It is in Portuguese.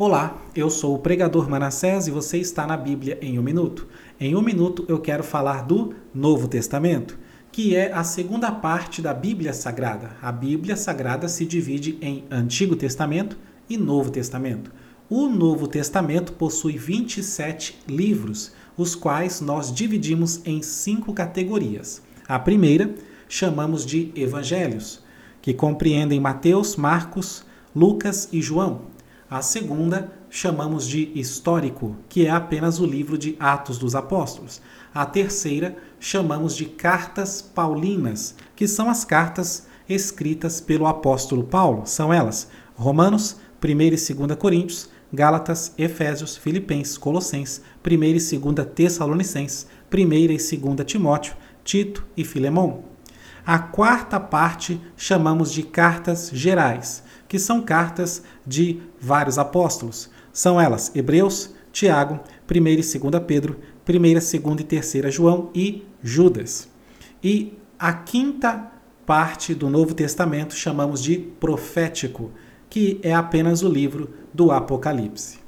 Olá, eu sou o pregador Manassés e você está na Bíblia em um minuto. Em um minuto eu quero falar do Novo Testamento, que é a segunda parte da Bíblia Sagrada. A Bíblia Sagrada se divide em Antigo Testamento e Novo Testamento. O Novo Testamento possui 27 livros, os quais nós dividimos em cinco categorias. A primeira chamamos de Evangelhos, que compreendem Mateus, Marcos, Lucas e João. A segunda chamamos de histórico, que é apenas o livro de Atos dos Apóstolos. A terceira chamamos de cartas paulinas, que são as cartas escritas pelo apóstolo Paulo. São elas: Romanos, 1 e 2 Coríntios, Gálatas, Efésios, Filipenses, Colossenses, 1 e 2 Tessalonicenses, 1 e 2 Timóteo, Tito e Filemão. A quarta parte chamamos de cartas gerais, que são cartas de vários apóstolos. São elas Hebreus, Tiago, 1 e 2 Pedro, 1, 2 e 3 João e Judas. E a quinta parte do Novo Testamento chamamos de profético, que é apenas o livro do Apocalipse.